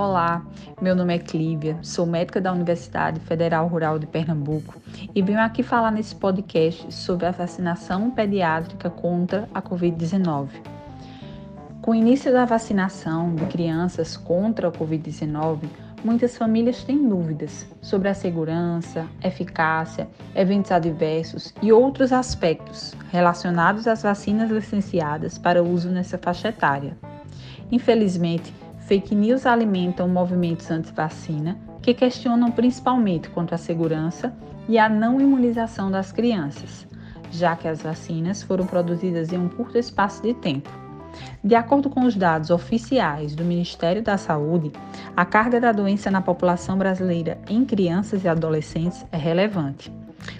Olá, meu nome é Clívia, sou médica da Universidade Federal Rural de Pernambuco e venho aqui falar nesse podcast sobre a vacinação pediátrica contra a Covid-19. Com o início da vacinação de crianças contra a Covid-19, muitas famílias têm dúvidas sobre a segurança, eficácia, eventos adversos e outros aspectos relacionados às vacinas licenciadas para uso nessa faixa etária. Infelizmente, fake news alimentam movimentos anti-vacina que questionam principalmente contra a segurança e a não imunização das crianças, já que as vacinas foram produzidas em um curto espaço de tempo. De acordo com os dados oficiais do Ministério da Saúde, a carga da doença na população brasileira em crianças e adolescentes é relevante,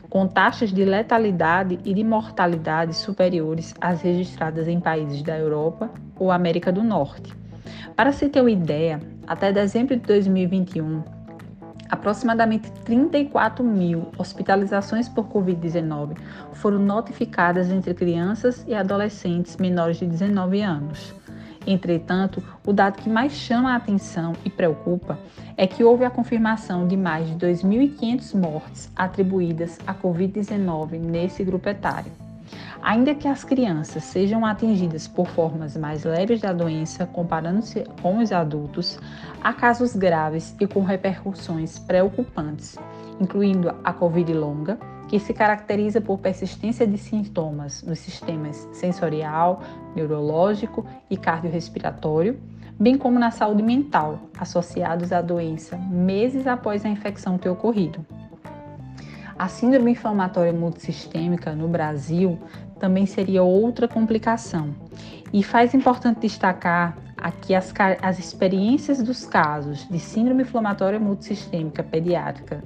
com taxas de letalidade e de mortalidade superiores às registradas em países da Europa ou América do Norte. Para se ter uma ideia, até dezembro de 2021, aproximadamente 34 mil hospitalizações por Covid-19 foram notificadas entre crianças e adolescentes menores de 19 anos. Entretanto, o dado que mais chama a atenção e preocupa é que houve a confirmação de mais de 2.500 mortes atribuídas à Covid-19 nesse grupo etário. Ainda que as crianças sejam atingidas por formas mais leves da doença, comparando-se com os adultos, há casos graves e com repercussões preocupantes, incluindo a Covid longa, que se caracteriza por persistência de sintomas nos sistemas sensorial, neurológico e cardiorrespiratório, bem como na saúde mental, associados à doença meses após a infecção ter ocorrido. A síndrome inflamatória multissistêmica no Brasil também seria outra complicação. E faz importante destacar aqui as, as experiências dos casos de síndrome inflamatória multissistêmica pediátrica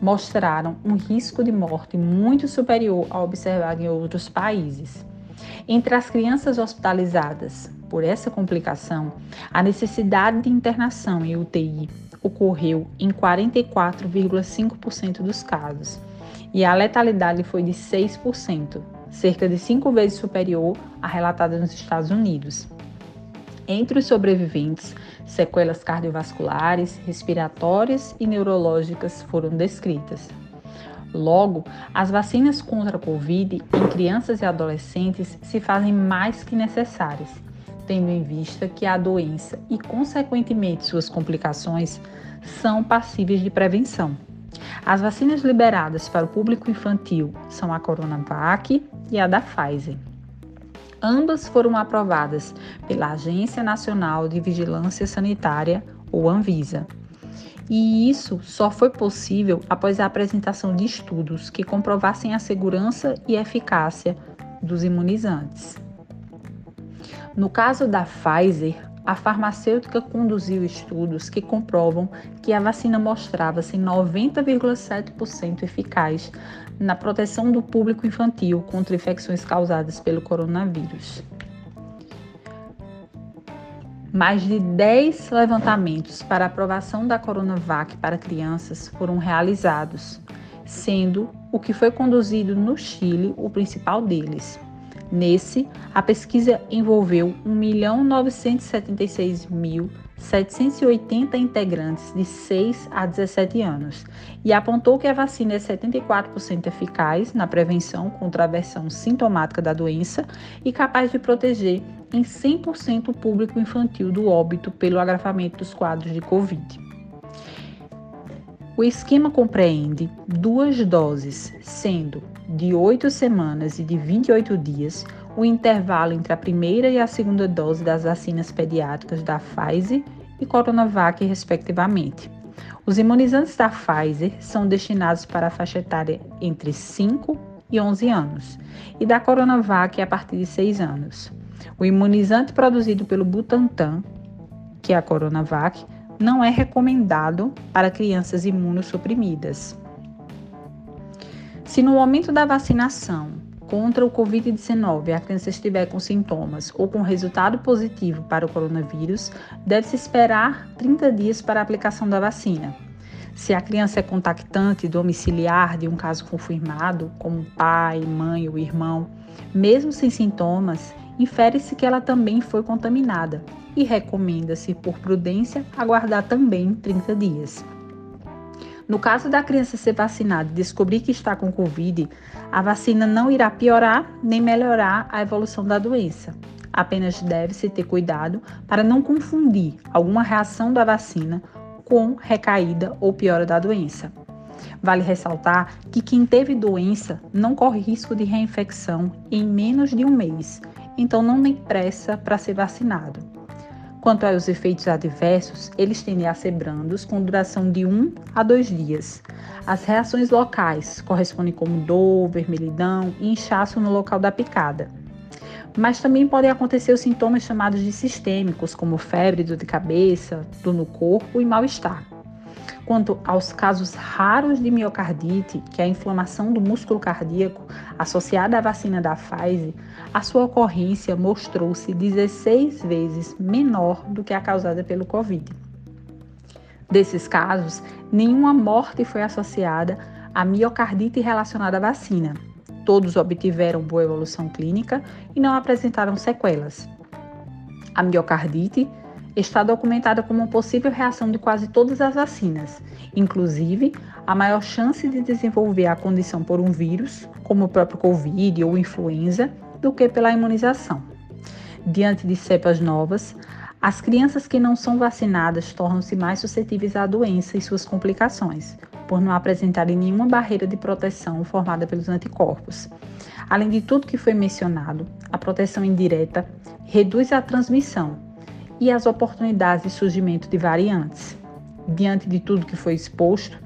mostraram um risco de morte muito superior ao observado em outros países. Entre as crianças hospitalizadas por essa complicação, a necessidade de internação em UTI ocorreu em 44,5% dos casos e a letalidade foi de 6%, cerca de cinco vezes superior à relatada nos Estados Unidos. Entre os sobreviventes, sequelas cardiovasculares, respiratórias e neurológicas foram descritas. Logo, as vacinas contra a Covid em crianças e adolescentes se fazem mais que necessárias, tendo em vista que a doença e, consequentemente, suas complicações são passíveis de prevenção. As vacinas liberadas para o público infantil são a Coronavac e a da Pfizer. Ambas foram aprovadas pela Agência Nacional de Vigilância Sanitária, ou Anvisa. E isso só foi possível após a apresentação de estudos que comprovassem a segurança e eficácia dos imunizantes. No caso da Pfizer, a farmacêutica conduziu estudos que comprovam que a vacina mostrava-se 90,7% eficaz na proteção do público infantil contra infecções causadas pelo coronavírus. Mais de 10 levantamentos para aprovação da Coronavac para crianças foram realizados, sendo o que foi conduzido no Chile o principal deles. Nesse, a pesquisa envolveu 1.976.780 integrantes de 6 a 17 anos e apontou que a vacina é 74% eficaz na prevenção contra a versão sintomática da doença e capaz de proteger em 100% o público infantil do óbito pelo agravamento dos quadros de Covid. O esquema compreende duas doses, sendo de 8 semanas e de 28 dias, o intervalo entre a primeira e a segunda dose das vacinas pediátricas da Pfizer e Coronavac, respectivamente. Os imunizantes da Pfizer são destinados para a faixa etária entre 5 e 11 anos, e da Coronavac a partir de 6 anos. O imunizante produzido pelo Butantan, que é a Coronavac, não é recomendado para crianças imunossuprimidas. Se no momento da vacinação contra o Covid-19 a criança estiver com sintomas ou com resultado positivo para o coronavírus, deve-se esperar 30 dias para a aplicação da vacina. Se a criança é contactante domiciliar de um caso confirmado, como pai, mãe ou irmão, mesmo sem sintomas infere-se que ela também foi contaminada e recomenda-se, por prudência, aguardar também 30 dias. No caso da criança ser vacinada e descobrir que está com Covid, a vacina não irá piorar nem melhorar a evolução da doença. Apenas deve-se ter cuidado para não confundir alguma reação da vacina com recaída ou piora da doença. Vale ressaltar que quem teve doença não corre risco de reinfecção em menos de um mês, então não tem pressa para ser vacinado. Quanto aos efeitos adversos, eles tendem a ser brandos, com duração de 1 a 2 dias. As reações locais correspondem como dor, vermelhidão e inchaço no local da picada. Mas também podem acontecer os sintomas chamados de sistêmicos, como febre, dor de cabeça, dor no corpo e mal-estar. Quanto aos casos raros de miocardite, que é a inflamação do músculo cardíaco associada à vacina da Pfizer, a sua ocorrência mostrou-se 16 vezes menor do que a causada pelo Covid. Desses casos, nenhuma morte foi associada à miocardite relacionada à vacina. Todos obtiveram boa evolução clínica e não apresentaram sequelas. A miocardite está documentada como uma possível reação de quase todas as vacinas, inclusive a maior chance de desenvolver a condição por um vírus, como o próprio Covid ou influenza, do que pela imunização. Diante de cepas novas, as crianças que não são vacinadas tornam-se mais suscetíveis à doença e suas complicações, por não apresentarem nenhuma barreira de proteção formada pelos anticorpos. Além de tudo que foi mencionado, a proteção indireta reduz a transmissão, e as oportunidades de surgimento de variantes. Diante de tudo que foi exposto,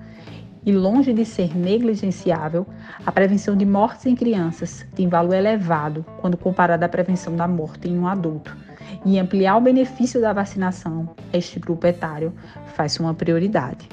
e longe de ser negligenciável, a prevenção de mortes em crianças tem valor elevado quando comparada à prevenção da morte em um adulto. E ampliar o benefício da vacinação este grupo etário faz uma prioridade.